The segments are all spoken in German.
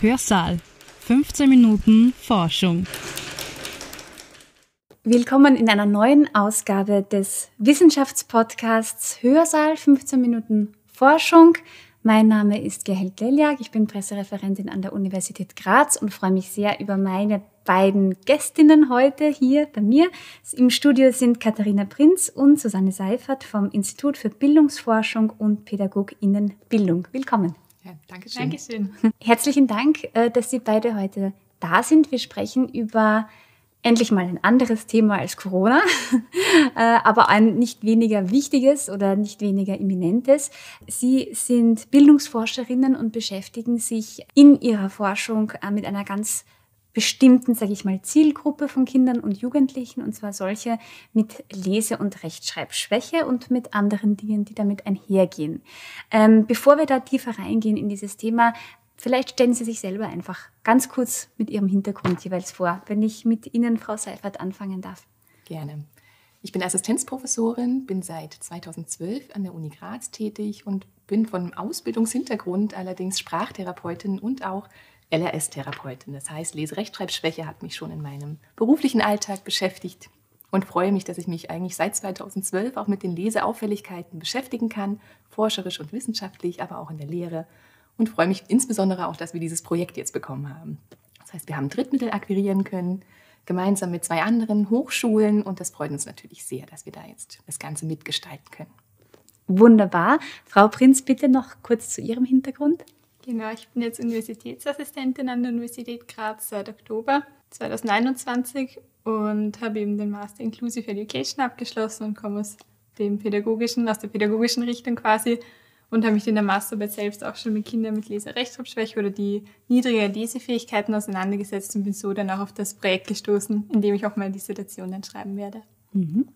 Hörsaal. 15 Minuten Forschung. Willkommen in einer neuen Ausgabe des Wissenschaftspodcasts Hörsaal 15 Minuten Forschung. Mein Name ist Gerhard Leljak, ich bin Pressereferentin an der Universität Graz und freue mich sehr über meine beiden Gästinnen heute hier bei mir. Im Studio sind Katharina Prinz und Susanne Seifert vom Institut für Bildungsforschung und Pädagoginnenbildung. Willkommen. Ja, Dankeschön. Dankeschön. Herzlichen Dank, äh, dass Sie beide heute da sind. Wir sprechen über endlich mal ein anderes Thema als Corona, äh, aber ein nicht weniger wichtiges oder nicht weniger eminentes. Sie sind Bildungsforscherinnen und beschäftigen sich in ihrer Forschung äh, mit einer ganz bestimmten, sage ich mal, Zielgruppe von Kindern und Jugendlichen, und zwar solche mit Lese- und Rechtschreibschwäche und mit anderen Dingen, die damit einhergehen. Ähm, bevor wir da tiefer reingehen in dieses Thema, vielleicht stellen Sie sich selber einfach ganz kurz mit Ihrem Hintergrund jeweils vor, wenn ich mit Ihnen, Frau Seifert, anfangen darf. Gerne. Ich bin Assistenzprofessorin, bin seit 2012 an der Uni Graz tätig und bin von Ausbildungshintergrund allerdings Sprachtherapeutin und auch LRS-Therapeutin. Das heißt, Leserechtschreibschwäche hat mich schon in meinem beruflichen Alltag beschäftigt und freue mich, dass ich mich eigentlich seit 2012 auch mit den Leseauffälligkeiten beschäftigen kann, forscherisch und wissenschaftlich, aber auch in der Lehre. Und freue mich insbesondere auch, dass wir dieses Projekt jetzt bekommen haben. Das heißt, wir haben Drittmittel akquirieren können, gemeinsam mit zwei anderen Hochschulen. Und das freut uns natürlich sehr, dass wir da jetzt das Ganze mitgestalten können. Wunderbar. Frau Prinz, bitte noch kurz zu Ihrem Hintergrund. Genau, ich bin jetzt Universitätsassistentin an der Universität Graz seit Oktober 2021 und habe eben den Master Inclusive Education abgeschlossen und komme aus dem pädagogischen, aus der pädagogischen Richtung quasi und habe mich in der Masterarbeit selbst auch schon mit Kindern mit Leserechtschreibschwäche oder die niedriger Lesefähigkeiten auseinandergesetzt und bin so dann auch auf das Projekt gestoßen, in dem ich auch meine Dissertation dann schreiben werde. Mhm.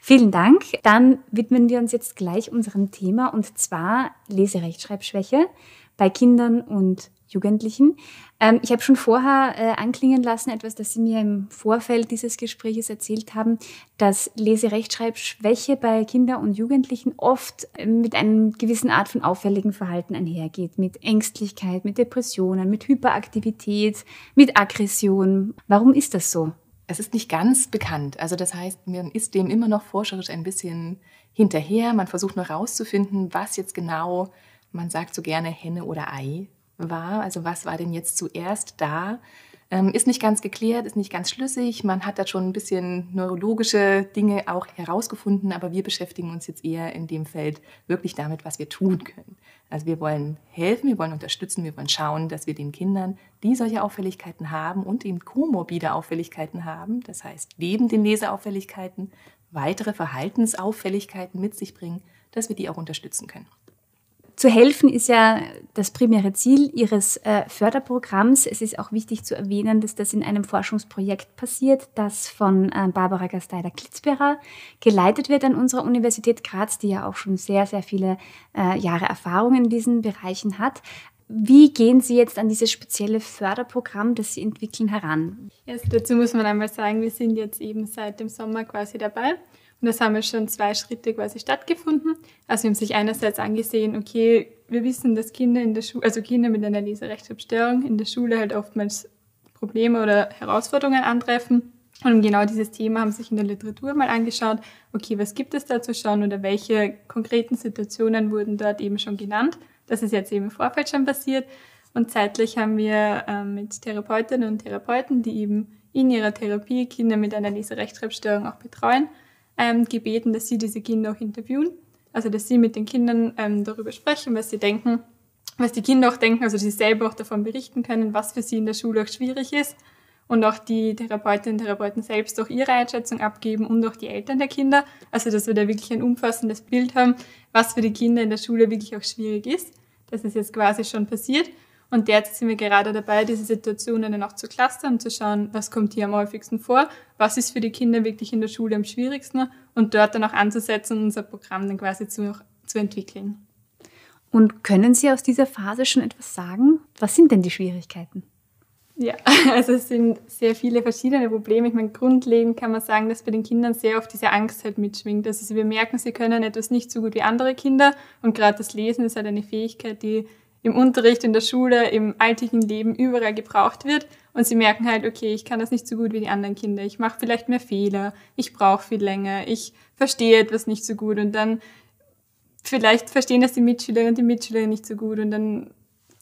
Vielen Dank. Dann widmen wir uns jetzt gleich unserem Thema und zwar Leserechtschreibschwäche bei Kindern und Jugendlichen. Ähm, ich habe schon vorher äh, anklingen lassen, etwas, das Sie mir im Vorfeld dieses Gespräches erzählt haben, dass Leserechtschreibschwäche bei Kindern und Jugendlichen oft äh, mit einem gewissen Art von auffälligen Verhalten einhergeht, mit Ängstlichkeit, mit Depressionen, mit Hyperaktivität, mit Aggression. Warum ist das so? Es ist nicht ganz bekannt. Also das heißt, man ist dem immer noch forscherisch ein bisschen hinterher. Man versucht noch herauszufinden, was jetzt genau man sagt so gerne Henne oder Ei war. Also was war denn jetzt zuerst da? Ähm, ist nicht ganz geklärt, ist nicht ganz schlüssig. Man hat da schon ein bisschen neurologische Dinge auch herausgefunden, aber wir beschäftigen uns jetzt eher in dem Feld wirklich damit, was wir tun können. Also wir wollen helfen, wir wollen unterstützen, wir wollen schauen, dass wir den Kindern, die solche Auffälligkeiten haben und eben komorbide Auffälligkeiten haben, das heißt neben den Leseauffälligkeiten weitere Verhaltensauffälligkeiten mit sich bringen, dass wir die auch unterstützen können. Zu helfen ist ja das primäre Ziel Ihres äh, Förderprogramms. Es ist auch wichtig zu erwähnen, dass das in einem Forschungsprojekt passiert, das von äh, Barbara Gasteider-Klitzberer geleitet wird an unserer Universität Graz, die ja auch schon sehr, sehr viele äh, Jahre Erfahrung in diesen Bereichen hat. Wie gehen Sie jetzt an dieses spezielle Förderprogramm, das Sie entwickeln, heran? Also dazu muss man einmal sagen, wir sind jetzt eben seit dem Sommer quasi dabei. Und das haben wir schon zwei Schritte quasi stattgefunden. Also wir haben sich einerseits angesehen, okay, wir wissen, dass Kinder in der Schule, also Kinder mit einer Leserechtschreibstörung in der Schule halt oftmals Probleme oder Herausforderungen antreffen. Und um genau dieses Thema haben sich in der Literatur mal angeschaut, okay, was gibt es da zu schauen oder welche konkreten Situationen wurden dort eben schon genannt. Das ist jetzt eben im Vorfeld schon passiert. Und zeitlich haben wir äh, mit Therapeutinnen und Therapeuten, die eben in ihrer Therapie Kinder mit einer Leserechtschreibstörung auch betreuen, ähm, gebeten, dass sie diese Kinder auch interviewen. Also dass sie mit den Kindern ähm, darüber sprechen, was sie denken, was die Kinder auch denken, also dass sie selber auch davon berichten können, was für sie in der Schule auch schwierig ist. Und auch die Therapeutinnen und Therapeuten selbst auch ihre Einschätzung abgeben und auch die Eltern der Kinder. Also dass wir da wirklich ein umfassendes Bild haben, was für die Kinder in der Schule wirklich auch schwierig ist. Das ist jetzt quasi schon passiert. Und derzeit sind wir gerade dabei, diese Situationen dann auch zu clustern und zu schauen, was kommt hier am häufigsten vor, was ist für die Kinder wirklich in der Schule am schwierigsten und dort dann auch anzusetzen und unser Programm dann quasi zu, zu entwickeln. Und können Sie aus dieser Phase schon etwas sagen? Was sind denn die Schwierigkeiten? Ja, also es sind sehr viele verschiedene Probleme. Ich meine, grundlegend kann man sagen, dass bei den Kindern sehr oft diese Angst halt mitschwingt. Also wir merken, sie können etwas nicht so gut wie andere Kinder und gerade das Lesen ist halt eine Fähigkeit, die im Unterricht, in der Schule, im alltäglichen Leben überall gebraucht wird. Und sie merken halt, okay, ich kann das nicht so gut wie die anderen Kinder. Ich mache vielleicht mehr Fehler, ich brauche viel länger, ich verstehe etwas nicht so gut. Und dann vielleicht verstehen das die Mitschülerinnen und die Mitschüler nicht so gut. Und dann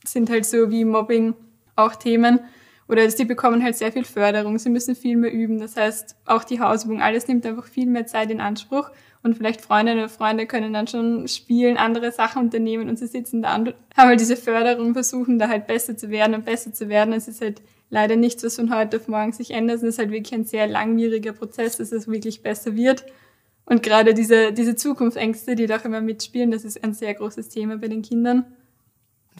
sind halt so wie Mobbing auch Themen. Oder sie bekommen halt sehr viel Förderung, sie müssen viel mehr üben. Das heißt, auch die Hausübung, alles nimmt einfach viel mehr Zeit in Anspruch und vielleicht Freundinnen oder Freunde können dann schon spielen, andere Sachen unternehmen und sie sitzen da und haben halt diese Förderung, versuchen da halt besser zu werden und besser zu werden. Es ist halt leider nichts, was von heute auf morgen sich ändert. Es ist halt wirklich ein sehr langwieriger Prozess, dass es wirklich besser wird. Und gerade diese, diese Zukunftsängste, die da auch immer mitspielen, das ist ein sehr großes Thema bei den Kindern.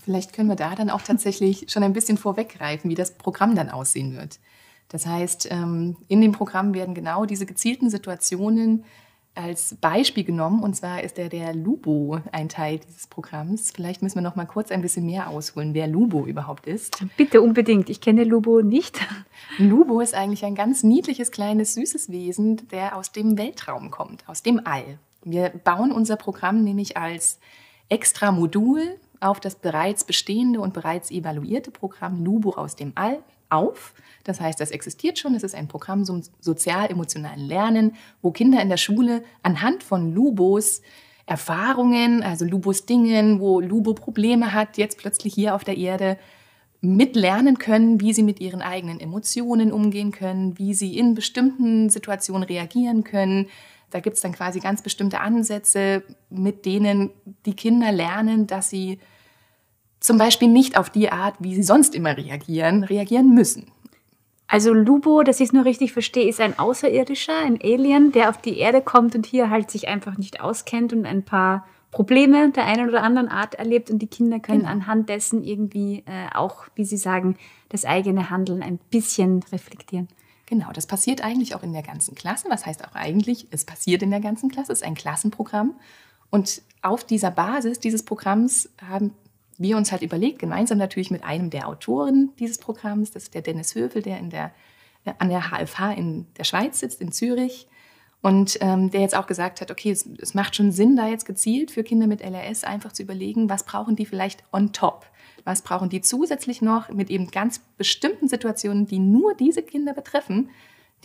Vielleicht können wir da dann auch tatsächlich schon ein bisschen vorweggreifen, wie das Programm dann aussehen wird. Das heißt, ähm, in dem Programm werden genau diese gezielten Situationen als Beispiel genommen. Und zwar ist der, der Lubo ein Teil dieses Programms. Vielleicht müssen wir noch mal kurz ein bisschen mehr ausholen, wer Lubo überhaupt ist. Bitte unbedingt. Ich kenne Lubo nicht. Lubo ist eigentlich ein ganz niedliches, kleines, süßes Wesen, der aus dem Weltraum kommt, aus dem All. Wir bauen unser Programm nämlich als extra Modul auf das bereits bestehende und bereits evaluierte Programm Lubo aus dem All auf. Das heißt, das existiert schon. Es ist ein Programm zum sozial-emotionalen Lernen, wo Kinder in der Schule anhand von Lubos Erfahrungen, also Lubos Dingen, wo Lubo Probleme hat, jetzt plötzlich hier auf der Erde mitlernen können, wie sie mit ihren eigenen Emotionen umgehen können, wie sie in bestimmten Situationen reagieren können. Da gibt es dann quasi ganz bestimmte Ansätze, mit denen die Kinder lernen, dass sie zum Beispiel nicht auf die Art, wie sie sonst immer reagieren, reagieren müssen. Also Lubo, dass ich es nur richtig verstehe, ist ein Außerirdischer, ein Alien, der auf die Erde kommt und hier halt sich einfach nicht auskennt und ein paar Probleme der einen oder anderen Art erlebt und die Kinder können genau. anhand dessen irgendwie äh, auch, wie Sie sagen, das eigene Handeln ein bisschen reflektieren. Genau, das passiert eigentlich auch in der ganzen Klasse. Was heißt auch eigentlich, es passiert in der ganzen Klasse, es ist ein Klassenprogramm. Und auf dieser Basis dieses Programms haben wir uns halt überlegt, gemeinsam natürlich mit einem der Autoren dieses Programms, das ist der Dennis Höfel, der, in der äh, an der HFH in der Schweiz sitzt, in Zürich. Und ähm, der jetzt auch gesagt hat, okay, es, es macht schon Sinn, da jetzt gezielt für Kinder mit LRS einfach zu überlegen, was brauchen die vielleicht on top? Was brauchen die zusätzlich noch mit eben ganz bestimmten Situationen, die nur diese Kinder betreffen,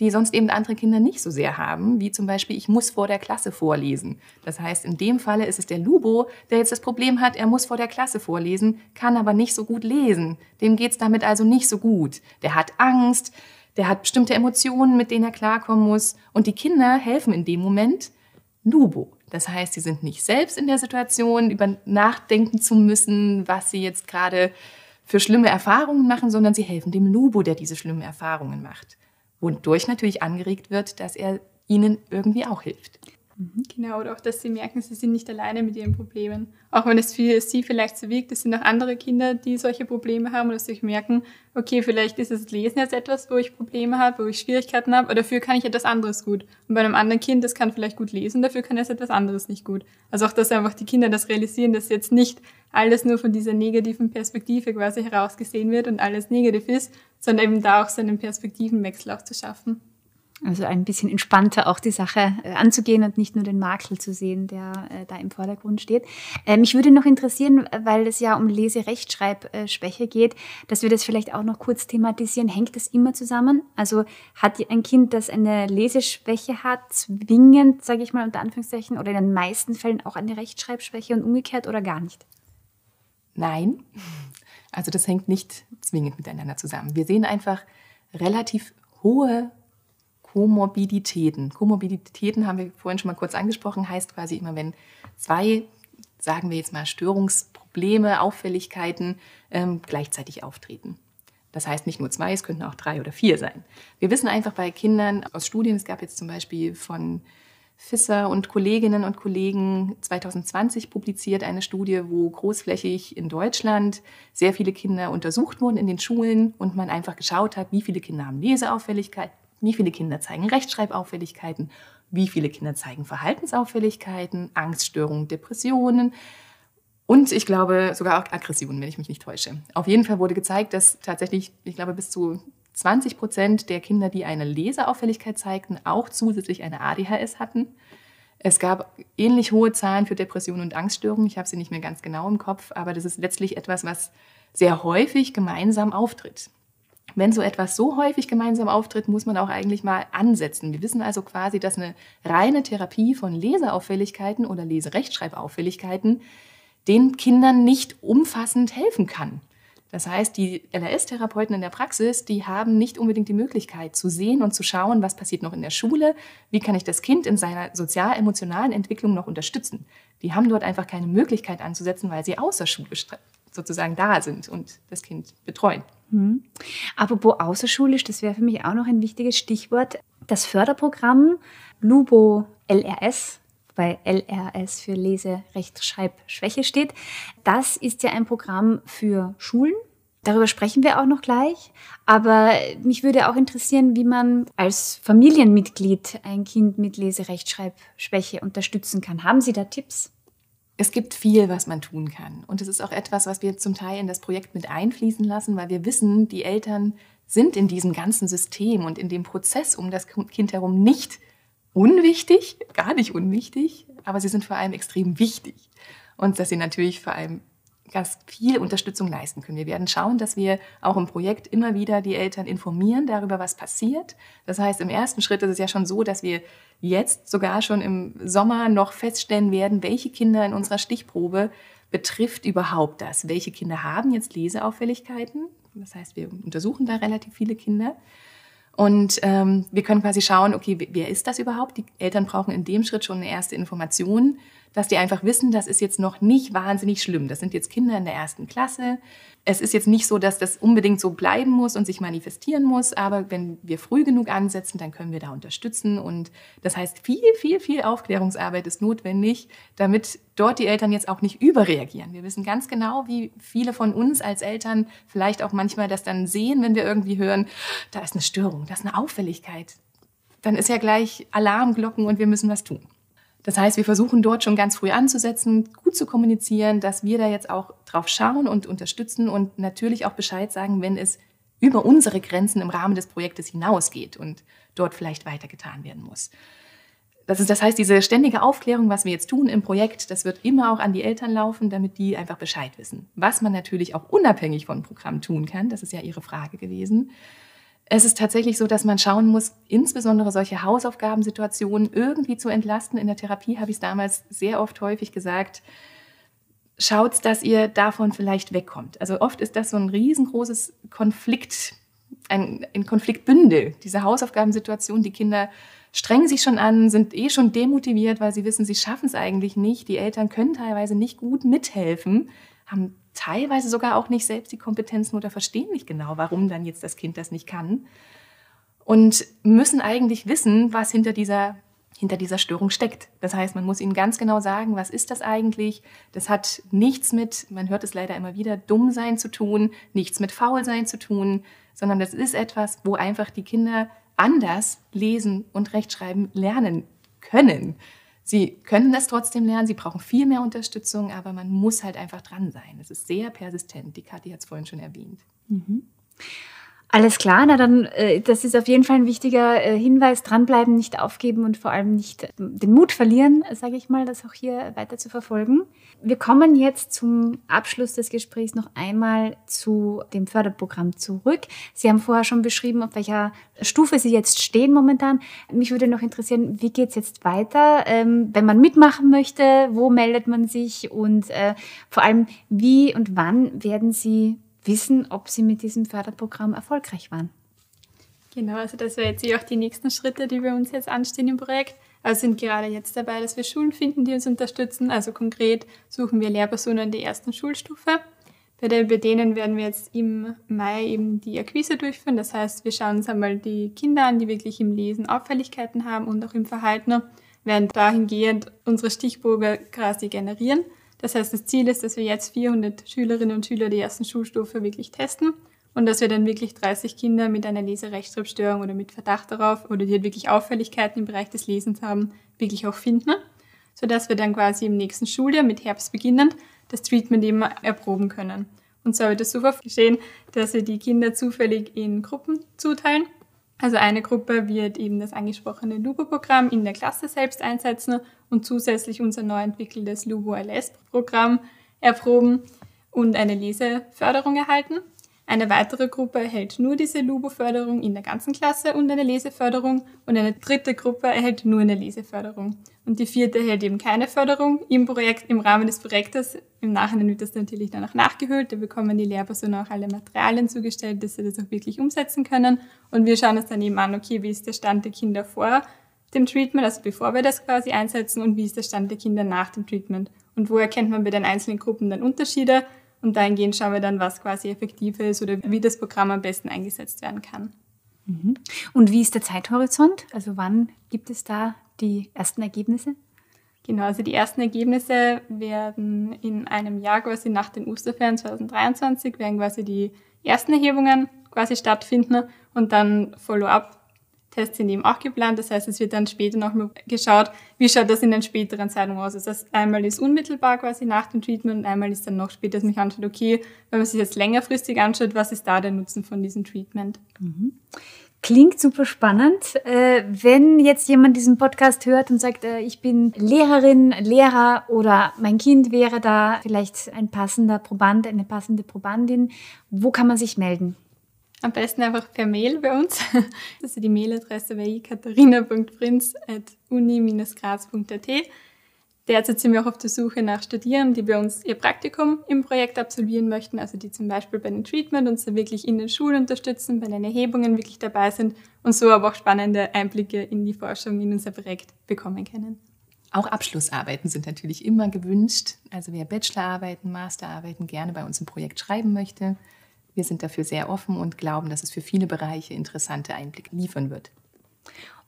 die sonst eben andere Kinder nicht so sehr haben, wie zum Beispiel, ich muss vor der Klasse vorlesen. Das heißt, in dem Falle ist es der Lubo, der jetzt das Problem hat, er muss vor der Klasse vorlesen, kann aber nicht so gut lesen. Dem geht's damit also nicht so gut. Der hat Angst, der hat bestimmte Emotionen, mit denen er klarkommen muss. Und die Kinder helfen in dem Moment Lubo. Das heißt, sie sind nicht selbst in der Situation, über nachdenken zu müssen, was sie jetzt gerade für schlimme Erfahrungen machen, sondern sie helfen dem Lubo, der diese schlimmen Erfahrungen macht wodurch natürlich angeregt wird, dass er ihnen irgendwie auch hilft. Mhm. Genau, oder auch, dass sie merken, sie sind nicht alleine mit ihren Problemen. Auch wenn es für sie vielleicht so wirkt, es sind auch andere Kinder, die solche Probleme haben oder sich merken, okay, vielleicht ist das Lesen jetzt etwas, wo ich Probleme habe, wo ich Schwierigkeiten habe, aber dafür kann ich etwas anderes gut. Und bei einem anderen Kind, das kann vielleicht gut lesen, dafür kann es etwas anderes nicht gut. Also auch, dass einfach die Kinder das realisieren, dass jetzt nicht alles nur von dieser negativen Perspektive quasi herausgesehen wird und alles negativ ist, sondern eben da auch so einen Perspektivenwechsel auch zu schaffen. Also ein bisschen entspannter auch die Sache äh, anzugehen und nicht nur den Makel zu sehen, der äh, da im Vordergrund steht. Äh, mich würde noch interessieren, weil es ja um Lese-Rechtschreibschwäche geht, dass wir das vielleicht auch noch kurz thematisieren. Hängt das immer zusammen? Also hat ein Kind, das eine Leseschwäche hat, zwingend, sage ich mal unter Anführungszeichen, oder in den meisten Fällen auch eine Rechtschreibschwäche und umgekehrt oder gar nicht? Nein, also das hängt nicht zwingend miteinander zusammen. Wir sehen einfach relativ hohe Komorbiditäten. Komorbiditäten haben wir vorhin schon mal kurz angesprochen, heißt quasi immer, wenn zwei, sagen wir jetzt mal, Störungsprobleme, Auffälligkeiten ähm, gleichzeitig auftreten. Das heißt nicht nur zwei, es könnten auch drei oder vier sein. Wir wissen einfach bei Kindern aus Studien, es gab jetzt zum Beispiel von Fisser und Kolleginnen und Kollegen 2020 publiziert eine Studie, wo großflächig in Deutschland sehr viele Kinder untersucht wurden in den Schulen und man einfach geschaut hat, wie viele Kinder haben Leseauffälligkeit, wie viele Kinder zeigen Rechtschreibauffälligkeiten, wie viele Kinder zeigen Verhaltensauffälligkeiten, Angststörungen, Depressionen und ich glaube sogar auch Aggressionen, wenn ich mich nicht täusche. Auf jeden Fall wurde gezeigt, dass tatsächlich, ich glaube, bis zu 20 Prozent der Kinder, die eine Leseauffälligkeit zeigten, auch zusätzlich eine ADHS hatten. Es gab ähnlich hohe Zahlen für Depressionen und Angststörungen. Ich habe sie nicht mehr ganz genau im Kopf, aber das ist letztlich etwas, was sehr häufig gemeinsam auftritt. Wenn so etwas so häufig gemeinsam auftritt, muss man auch eigentlich mal ansetzen. Wir wissen also quasi, dass eine reine Therapie von Leseauffälligkeiten oder Leserechtschreibauffälligkeiten den Kindern nicht umfassend helfen kann. Das heißt, die LRS-Therapeuten in der Praxis, die haben nicht unbedingt die Möglichkeit zu sehen und zu schauen, was passiert noch in der Schule, wie kann ich das Kind in seiner sozial-emotionalen Entwicklung noch unterstützen. Die haben dort einfach keine Möglichkeit anzusetzen, weil sie außer Schule sozusagen da sind und das Kind betreuen. Mhm. Apropos außerschulisch, das wäre für mich auch noch ein wichtiges Stichwort. Das Förderprogramm Lubo LRS, bei LRS für Lese-, Rechtschreibschwäche steht, das ist ja ein Programm für Schulen. Darüber sprechen wir auch noch gleich. Aber mich würde auch interessieren, wie man als Familienmitglied ein Kind mit Lese-Rechtschreibschwäche unterstützen kann. Haben Sie da Tipps? Es gibt viel, was man tun kann. Und es ist auch etwas, was wir zum Teil in das Projekt mit einfließen lassen, weil wir wissen, die Eltern sind in diesem ganzen System und in dem Prozess um das Kind herum nicht unwichtig, gar nicht unwichtig, aber sie sind vor allem extrem wichtig. Und dass sie natürlich vor allem ganz viel Unterstützung leisten können. Wir werden schauen, dass wir auch im Projekt immer wieder die Eltern informieren darüber, was passiert. Das heißt, im ersten Schritt ist es ja schon so, dass wir jetzt sogar schon im Sommer noch feststellen werden, welche Kinder in unserer Stichprobe betrifft überhaupt das. Welche Kinder haben jetzt Leseauffälligkeiten? Das heißt, wir untersuchen da relativ viele Kinder. Und ähm, wir können quasi schauen, okay, wer ist das überhaupt? Die Eltern brauchen in dem Schritt schon eine erste Information, dass die einfach wissen, das ist jetzt noch nicht wahnsinnig schlimm. Das sind jetzt Kinder in der ersten Klasse. Es ist jetzt nicht so, dass das unbedingt so bleiben muss und sich manifestieren muss, aber wenn wir früh genug ansetzen, dann können wir da unterstützen. Und das heißt, viel, viel, viel Aufklärungsarbeit ist notwendig, damit dort die Eltern jetzt auch nicht überreagieren. Wir wissen ganz genau, wie viele von uns als Eltern vielleicht auch manchmal das dann sehen, wenn wir irgendwie hören, da ist eine Störung, da ist eine Auffälligkeit. Dann ist ja gleich Alarmglocken und wir müssen was tun. Das heißt, wir versuchen dort schon ganz früh anzusetzen, gut zu kommunizieren, dass wir da jetzt auch drauf schauen und unterstützen und natürlich auch Bescheid sagen, wenn es über unsere Grenzen im Rahmen des Projektes hinausgeht und dort vielleicht weitergetan werden muss. Das, ist, das heißt, diese ständige Aufklärung, was wir jetzt tun im Projekt, das wird immer auch an die Eltern laufen, damit die einfach Bescheid wissen. Was man natürlich auch unabhängig vom Programm tun kann, das ist ja Ihre Frage gewesen, es ist tatsächlich so, dass man schauen muss, insbesondere solche Hausaufgabensituationen irgendwie zu entlasten. In der Therapie habe ich es damals sehr oft häufig gesagt, schaut, dass ihr davon vielleicht wegkommt. Also oft ist das so ein riesengroßes Konflikt, ein, ein Konfliktbündel, diese Hausaufgabensituation. Die Kinder strengen sich schon an, sind eh schon demotiviert, weil sie wissen, sie schaffen es eigentlich nicht. Die Eltern können teilweise nicht gut mithelfen, haben teilweise sogar auch nicht selbst die Kompetenzen oder verstehen nicht genau, warum dann jetzt das Kind das nicht kann. Und müssen eigentlich wissen, was hinter dieser, hinter dieser Störung steckt. Das heißt, man muss ihnen ganz genau sagen, was ist das eigentlich? Das hat nichts mit, man hört es leider immer wieder, dumm sein zu tun, nichts mit faul sein zu tun, sondern das ist etwas, wo einfach die Kinder anders lesen und rechtschreiben lernen können. Sie können es trotzdem lernen, sie brauchen viel mehr Unterstützung, aber man muss halt einfach dran sein. Es ist sehr persistent. Die Kathi hat es vorhin schon erwähnt. Mhm. Alles klar, na dann, äh, das ist auf jeden Fall ein wichtiger äh, Hinweis. Dranbleiben, nicht aufgeben und vor allem nicht äh, den Mut verlieren, sage ich mal, das auch hier weiter zu verfolgen. Wir kommen jetzt zum Abschluss des Gesprächs noch einmal zu dem Förderprogramm zurück. Sie haben vorher schon beschrieben, auf welcher Stufe Sie jetzt stehen momentan. Mich würde noch interessieren, wie geht es jetzt weiter? Ähm, wenn man mitmachen möchte, wo meldet man sich und vor allem, wie und wann werden Sie wissen, ob sie mit diesem Förderprogramm erfolgreich waren. Genau, also das wäre jetzt eh auch die nächsten Schritte, die wir uns jetzt anstehen im Projekt. Also sind gerade jetzt dabei, dass wir Schulen finden, die uns unterstützen. Also konkret suchen wir Lehrpersonen der ersten Schulstufe. Bei denen werden wir jetzt im Mai eben die Akquise durchführen. Das heißt, wir schauen uns einmal die Kinder an, die wirklich im Lesen Auffälligkeiten haben und auch im Verhalten, werden dahingehend unsere Stichprobe quasi generieren das heißt, das Ziel ist, dass wir jetzt 400 Schülerinnen und Schüler der ersten Schulstufe wirklich testen und dass wir dann wirklich 30 Kinder mit einer Leserechtschreibstörung oder mit Verdacht darauf oder die halt wirklich Auffälligkeiten im Bereich des Lesens haben, wirklich auch finden, sodass wir dann quasi im nächsten Schuljahr mit Herbst beginnend das Treatment eben erproben können. Und so wird es so geschehen, dass wir die Kinder zufällig in Gruppen zuteilen Also eine Gruppe wird eben das angesprochene Lubo-Programm in der Klasse selbst einsetzen und zusätzlich unser neu entwickeltes Lubo-LS-Programm erproben und eine Leseförderung erhalten. Eine weitere Gruppe erhält nur diese Lubo-Förderung in der ganzen Klasse und eine Leseförderung und eine dritte Gruppe erhält nur eine Leseförderung. Und die vierte erhält eben keine Förderung im Projekt, im Rahmen des Projektes. Im Nachhinein wird das natürlich dann auch nachgehört. Da bekommen die Lehrpersonen auch alle Materialien zugestellt, dass sie das auch wirklich umsetzen können. Und wir schauen uns dann eben an, okay, wie ist der Stand der Kinder vor dem Treatment, also bevor wir das quasi einsetzen und wie ist der Stand der Kinder nach dem Treatment. Und wo erkennt man bei den einzelnen Gruppen dann Unterschiede? Und dahingehend schauen wir dann, was quasi effektiv ist oder wie das Programm am besten eingesetzt werden kann. Mhm. Und wie ist der Zeithorizont? Also wann gibt es da die ersten Ergebnisse? Genau, also die ersten Ergebnisse werden in einem Jahr quasi nach den Osterferien 2023 werden quasi die ersten Erhebungen quasi stattfinden und dann Follow-up Tests sind eben auch geplant. Das heißt, es wird dann später nochmal geschaut, wie schaut das in den späteren Zeitungen aus. Also das einmal ist unmittelbar quasi nach dem Treatment und einmal ist dann noch später, dass mich anschaut, okay, wenn man sich jetzt längerfristig anschaut, was ist da der Nutzen von diesem Treatment? Mhm. Klingt super spannend. Äh, wenn jetzt jemand diesen Podcast hört und sagt, äh, ich bin Lehrerin, Lehrer oder mein Kind wäre da vielleicht ein passender Proband, eine passende Probandin, wo kann man sich melden? Am besten einfach per Mail bei uns. Also die Mailadresse wäre katharina.prinz.uni-graz.at. Derzeit sind wir auch auf der Suche nach Studierenden, die bei uns ihr Praktikum im Projekt absolvieren möchten, also die zum Beispiel bei den Treatment uns da wirklich in den Schulen unterstützen, bei den Erhebungen wirklich dabei sind und so aber auch spannende Einblicke in die Forschung in unser Projekt bekommen können. Auch Abschlussarbeiten sind natürlich immer gewünscht. Also wer Bachelorarbeiten, Masterarbeiten gerne bei uns im Projekt schreiben möchte, wir sind dafür sehr offen und glauben, dass es für viele Bereiche interessante Einblicke liefern wird.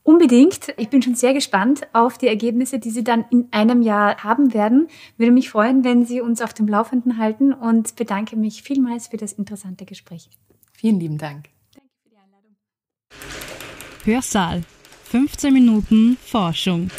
Unbedingt. Ich bin schon sehr gespannt auf die Ergebnisse, die Sie dann in einem Jahr haben werden. Würde mich freuen, wenn Sie uns auf dem Laufenden halten und bedanke mich vielmals für das interessante Gespräch. Vielen lieben Dank. Danke für die Einladung. Hörsaal. 15 Minuten Forschung.